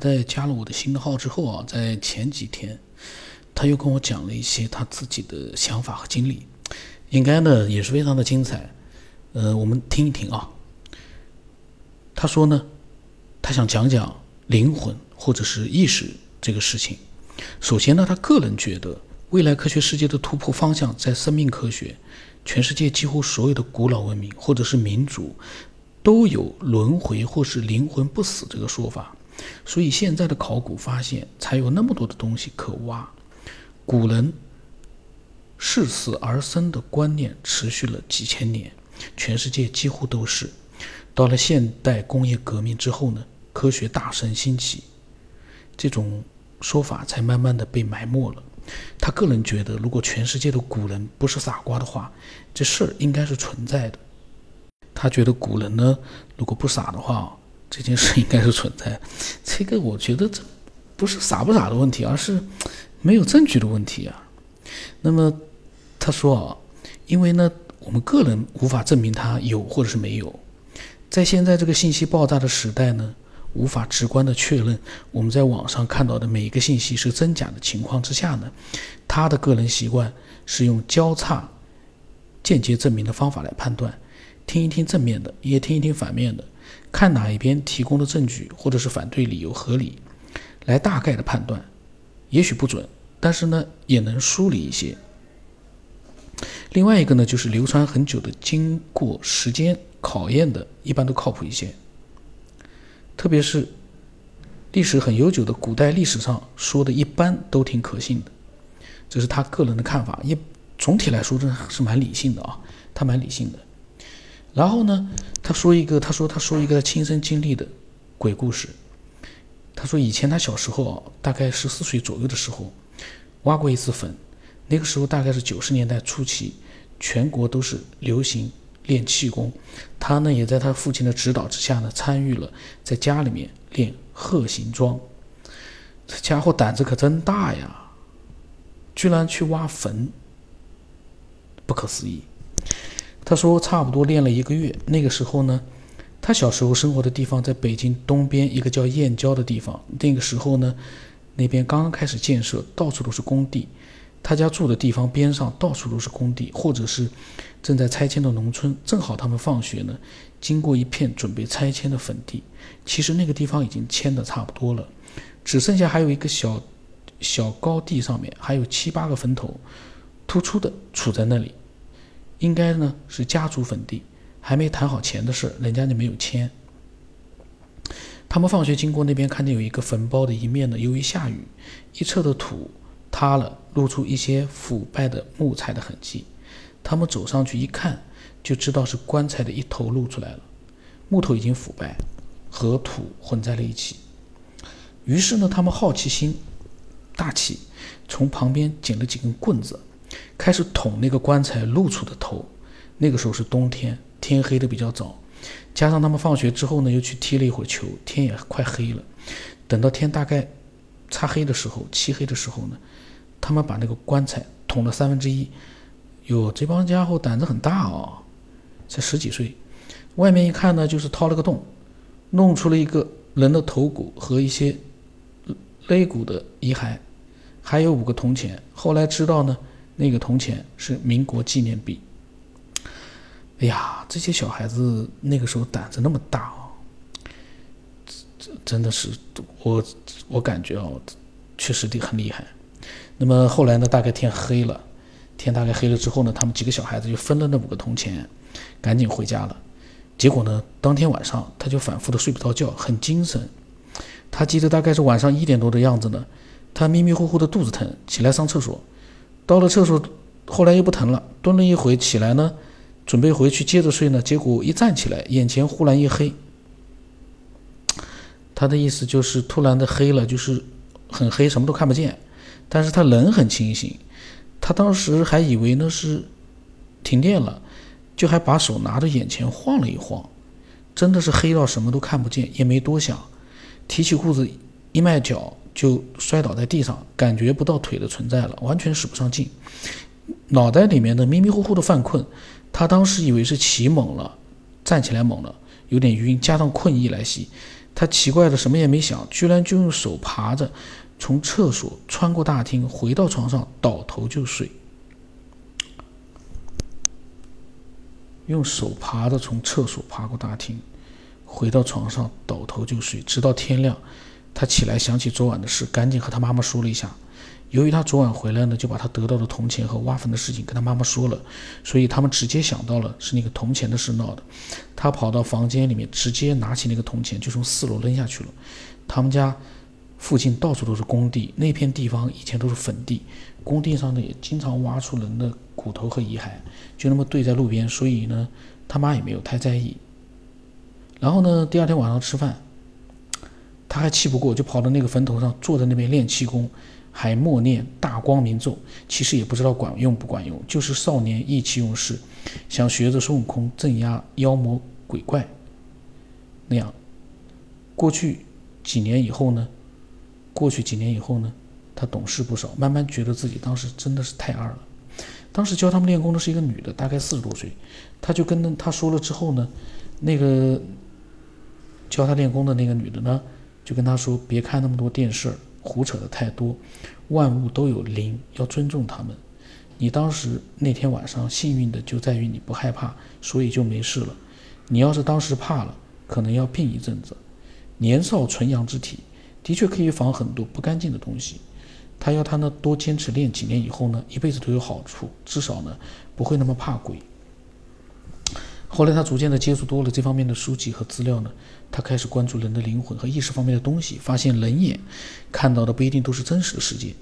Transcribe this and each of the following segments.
在加了我的新的号之后啊，在前几天，他又跟我讲了一些他自己的想法和经历，应该呢也是非常的精彩。呃，我们听一听啊。他说呢，他想讲讲灵魂或者是意识这个事情。首先呢，他个人觉得未来科学世界的突破方向在生命科学。全世界几乎所有的古老文明或者是民族都有轮回或是灵魂不死这个说法，所以现在的考古发现才有那么多的东西可挖。古人视死而生的观念持续了几千年，全世界几乎都是。到了现代工业革命之后呢，科学大盛兴起，这种说法才慢慢的被埋没了。他个人觉得，如果全世界的古人不是傻瓜的话，这事儿应该是存在的。他觉得古人呢，如果不傻的话，这件事应该是存在。这个我觉得这不是傻不傻的问题，而是没有证据的问题啊。那么他说啊，因为呢，我们个人无法证明它有或者是没有。在现在这个信息爆炸的时代呢。无法直观的确认我们在网上看到的每一个信息是真假的情况之下呢，他的个人习惯是用交叉间接证明的方法来判断，听一听正面的，也听一听反面的，看哪一边提供的证据或者是反对理由合理，来大概的判断，也许不准，但是呢也能梳理一些。另外一个呢就是流传很久的，经过时间考验的，一般都靠谱一些。特别是历史很悠久的古代历史上说的一般都挺可信的，这是他个人的看法。一总体来说，这是蛮理性的啊，他蛮理性的。然后呢，他说一个，他说他说一个他亲身经历的鬼故事。他说以前他小时候啊，大概十四岁左右的时候，挖过一次坟。那个时候大概是九十年代初期，全国都是流行。练气功，他呢也在他父亲的指导之下呢参与了在家里面练鹤形桩。这家伙胆子可真大呀，居然去挖坟，不可思议。他说差不多练了一个月，那个时候呢，他小时候生活的地方在北京东边一个叫燕郊的地方。那个时候呢，那边刚刚开始建设，到处都是工地。他家住的地方边上到处都是工地，或者是正在拆迁的农村。正好他们放学呢，经过一片准备拆迁的坟地。其实那个地方已经迁的差不多了，只剩下还有一个小小高地，上面还有七八个坟头，突出的杵在那里。应该呢是家族坟地，还没谈好钱的事，人家就没有签。他们放学经过那边，看见有一个坟包的一面呢，由于下雨，一侧的土。塌了，露出一些腐败的木材的痕迹。他们走上去一看，就知道是棺材的一头露出来了。木头已经腐败，和土混在了一起。于是呢，他们好奇心大起，从旁边捡了几根棍子，开始捅那个棺材露出的头。那个时候是冬天，天黑的比较早，加上他们放学之后呢，又去踢了一会儿球，天也快黑了。等到天大概擦黑的时候，漆黑的时候呢。他们把那个棺材捅了三分之一，哟，这帮家伙胆子很大哦，才十几岁。外面一看呢，就是掏了个洞，弄出了一个人的头骨和一些肋骨的遗骸，还有五个铜钱。后来知道呢，那个铜钱是民国纪念币。哎呀，这些小孩子那个时候胆子那么大哦，这真的是我我感觉哦，确实的很厉害。那么后来呢？大概天黑了，天大概黑了之后呢，他们几个小孩子就分了那五个铜钱，赶紧回家了。结果呢，当天晚上他就反复的睡不着觉，很精神。他记得大概是晚上一点多的样子呢，他迷迷糊糊的肚子疼，起来上厕所。到了厕所，后来又不疼了，蹲了一会起来呢，准备回去接着睡呢。结果一站起来，眼前忽然一黑。他的意思就是突然的黑了，就是很黑，什么都看不见。但是他人很清醒，他当时还以为那是停电了，就还把手拿着眼前晃了一晃，真的是黑到什么都看不见，也没多想，提起裤子一迈脚就摔倒在地上，感觉不到腿的存在了，完全使不上劲，脑袋里面的迷迷糊糊的犯困，他当时以为是起猛了，站起来猛了，有点晕，加上困意来袭，他奇怪的什么也没想，居然就用手爬着从厕所穿过大厅，回到床上倒头就睡。用手爬着从厕所爬过大厅，回到床上倒头就睡，直到天亮。他起来想起昨晚的事，赶紧和他妈妈说了一下。由于他昨晚回来呢，就把他得到的铜钱和挖坟的事情跟他妈妈说了，所以他们直接想到了是那个铜钱的事闹的。他跑到房间里面，直接拿起那个铜钱就从四楼扔下去了。他们家附近到处都是工地，那片地方以前都是坟地，工地上呢也经常挖出人的骨头和遗骸，就那么堆在路边，所以呢他妈也没有太在意。然后呢，第二天晚上吃饭，他还气不过，就跑到那个坟头上坐在那边练气功。还默念大光明咒，其实也不知道管用不管用，就是少年意气用事，想学着孙悟空镇压妖魔鬼怪那样。过去几年以后呢？过去几年以后呢？他懂事不少，慢慢觉得自己当时真的是太二了。当时教他们练功的是一个女的，大概四十多岁，他就跟他说了之后呢，那个教他练功的那个女的呢，就跟他说别看那么多电视。胡扯的太多，万物都有灵，要尊重他们。你当时那天晚上幸运的就在于你不害怕，所以就没事了。你要是当时怕了，可能要病一阵子。年少纯阳之体，的确可以防很多不干净的东西。他要他呢多坚持练几年以后呢，一辈子都有好处，至少呢不会那么怕鬼。后来他逐渐的接触多了这方面的书籍和资料呢，他开始关注人的灵魂和意识方面的东西，发现人眼看到的不一定都是真实的世界。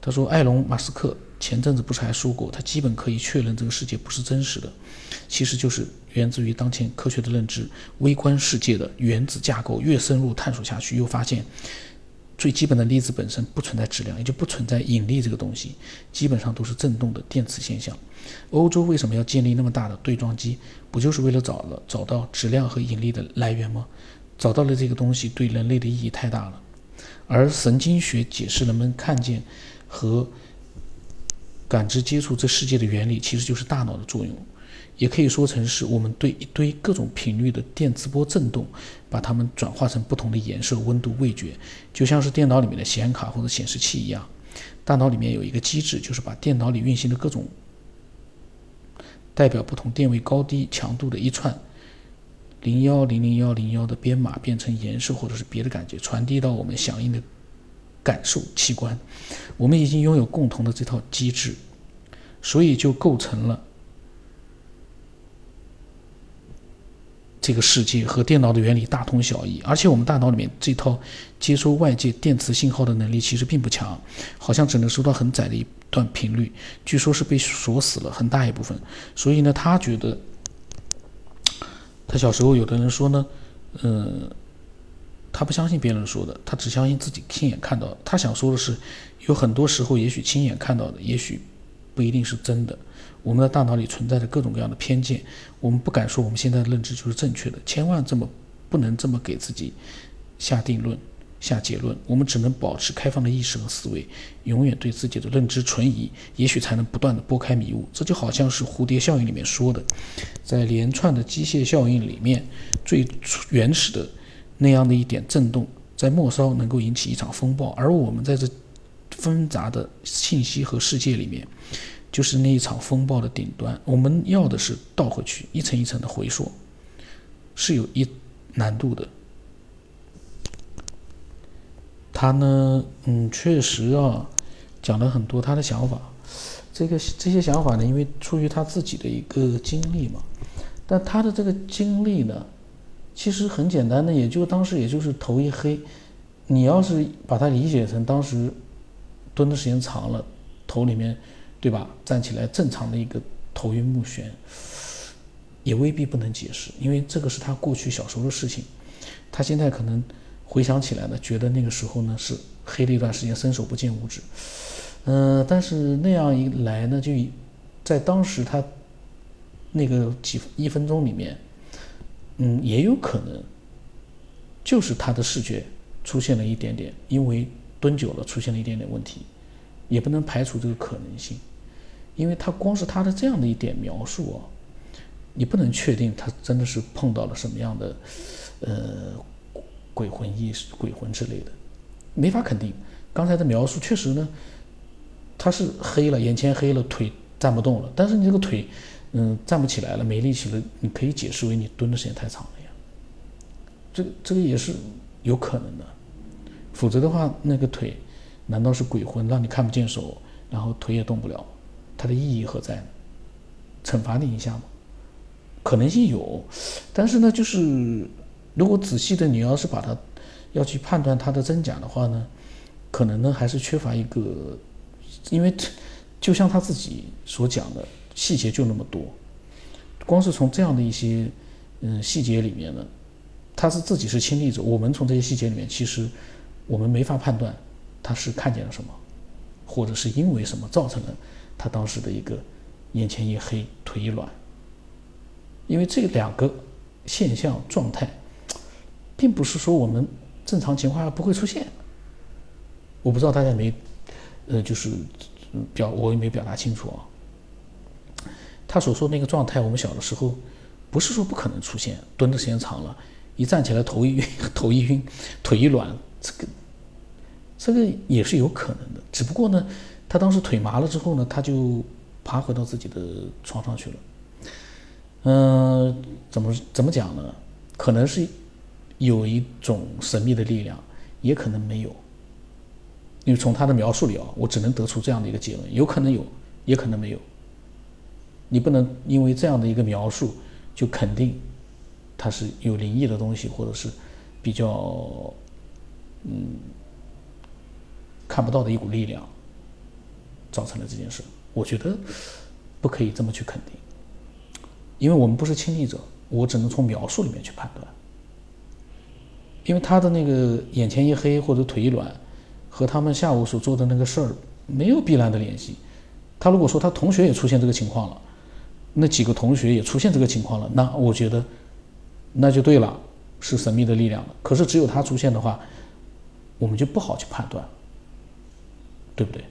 他说，埃隆·马斯克前阵子不是还说过，他基本可以确认这个世界不是真实的，其实就是源自于当前科学的认知，微观世界的原子架构。越深入探索下去，又发现。最基本的粒子本身不存在质量，也就不存在引力这个东西，基本上都是振动的电磁现象。欧洲为什么要建立那么大的对撞机？不就是为了找了找到质量和引力的来源吗？找到了这个东西，对人类的意义太大了。而神经学解释人们看见和感知接触这世界的原理，其实就是大脑的作用。也可以说成是我们对一堆各种频率的电磁波振动，把它们转化成不同的颜色、温度、味觉，就像是电脑里面的显卡或者显示器一样。大脑里面有一个机制，就是把电脑里运行的各种代表不同电位高低强度的一串零幺零零幺零幺的编码变成颜色或者是别的感觉，传递到我们响应的感受器官。我们已经拥有共同的这套机制，所以就构成了。这个世界和电脑的原理大同小异，而且我们大脑里面这套接收外界电磁信号的能力其实并不强，好像只能收到很窄的一段频率，据说是被锁死了很大一部分。所以呢，他觉得，他小时候有的人说呢，嗯，他不相信别人说的，他只相信自己亲眼看到。他想说的是，有很多时候也许亲眼看到的，也许不一定是真的。我们的大脑里存在着各种各样的偏见，我们不敢说我们现在的认知就是正确的，千万这么不能这么给自己下定论、下结论。我们只能保持开放的意识和思维，永远对自己的认知存疑，也许才能不断的拨开迷雾。这就好像是蝴蝶效应里面说的，在连串的机械效应里面，最原始的那样的一点震动，在末梢能够引起一场风暴，而我们在这纷杂的信息和世界里面。就是那一场风暴的顶端，我们要的是倒回去，一层一层的回溯，是有一难度的。他呢，嗯，确实啊，讲了很多他的想法。这个这些想法呢，因为出于他自己的一个经历嘛，但他的这个经历呢，其实很简单的，也就当时也就是头一黑。你要是把它理解成当时蹲的时间长了，头里面。对吧？站起来正常的一个头晕目眩，也未必不能解释，因为这个是他过去小时候的事情。他现在可能回想起来呢，觉得那个时候呢是黑了一段时间，伸手不见五指。嗯，但是那样一来呢，就在当时他那个几一分钟里面，嗯，也有可能就是他的视觉出现了一点点，因为蹲久了出现了一点点问题，也不能排除这个可能性。因为他光是他的这样的一点描述啊，你不能确定他真的是碰到了什么样的呃鬼魂意识、鬼魂之类的，没法肯定。刚才的描述确实呢，他是黑了，眼前黑了，腿站不动了，但是你这个腿嗯站不起来了，没力气了，你可以解释为你蹲的时间太长了呀，这个这个也是有可能的，否则的话那个腿难道是鬼魂让你看不见手，然后腿也动不了？它的意义何在呢？惩罚你一下吗？可能性有，但是呢，就是如果仔细的，你要是把它要去判断它的真假的话呢，可能呢还是缺乏一个，因为就像他自己所讲的，细节就那么多，光是从这样的一些嗯细节里面呢，他是自己是亲历者，我们从这些细节里面，其实我们没法判断他是看见了什么，或者是因为什么造成了。他当时的一个眼前一黑，腿一软，因为这两个现象状态，并不是说我们正常情况下不会出现。我不知道大家没，呃，就是表我也没表达清楚啊。他所说那个状态，我们小的时候不是说不可能出现，蹲的时间长了，一站起来头一晕，头一晕，腿一软，这个这个也是有可能的，只不过呢。他当时腿麻了之后呢，他就爬回到自己的床上去了。嗯，怎么怎么讲呢？可能是有一种神秘的力量，也可能没有。因为从他的描述里啊，我只能得出这样的一个结论：有可能有，也可能没有。你不能因为这样的一个描述就肯定他是有灵异的东西，或者是比较嗯看不到的一股力量。造成了这件事，我觉得不可以这么去肯定，因为我们不是亲历者，我只能从描述里面去判断。因为他的那个眼前一黑或者腿一软，和他们下午所做的那个事儿没有必然的联系。他如果说他同学也出现这个情况了，那几个同学也出现这个情况了，那我觉得那就对了，是神秘的力量了。可是只有他出现的话，我们就不好去判断，对不对？